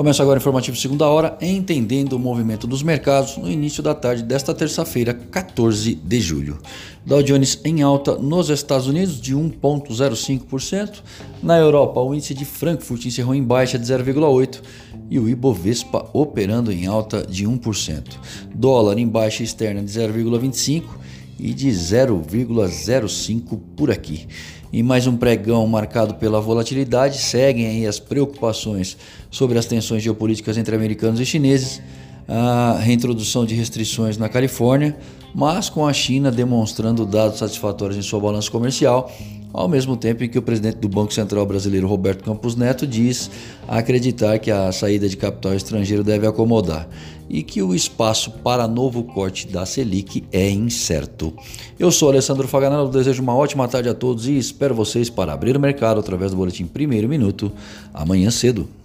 Começa agora o informativo segunda hora, entendendo o movimento dos mercados no início da tarde desta terça-feira, 14 de julho. Dow Jones em alta nos Estados Unidos de 1,05%. Na Europa, o índice de Frankfurt encerrou em baixa de 0,8% e o Ibovespa operando em alta de 1%. Dólar em baixa externa de 0,25% e de 0,05% por aqui. E mais um pregão marcado pela volatilidade, seguem aí as preocupações sobre as tensões geopolíticas entre americanos e chineses, a reintrodução de restrições na Califórnia, mas com a China demonstrando dados satisfatórios em sua balança comercial ao mesmo tempo em que o presidente do Banco Central brasileiro, Roberto Campos Neto, diz acreditar que a saída de capital estrangeiro deve acomodar e que o espaço para novo corte da Selic é incerto. Eu sou Alessandro Faganello, desejo uma ótima tarde a todos e espero vocês para abrir o mercado através do boletim Primeiro Minuto amanhã cedo.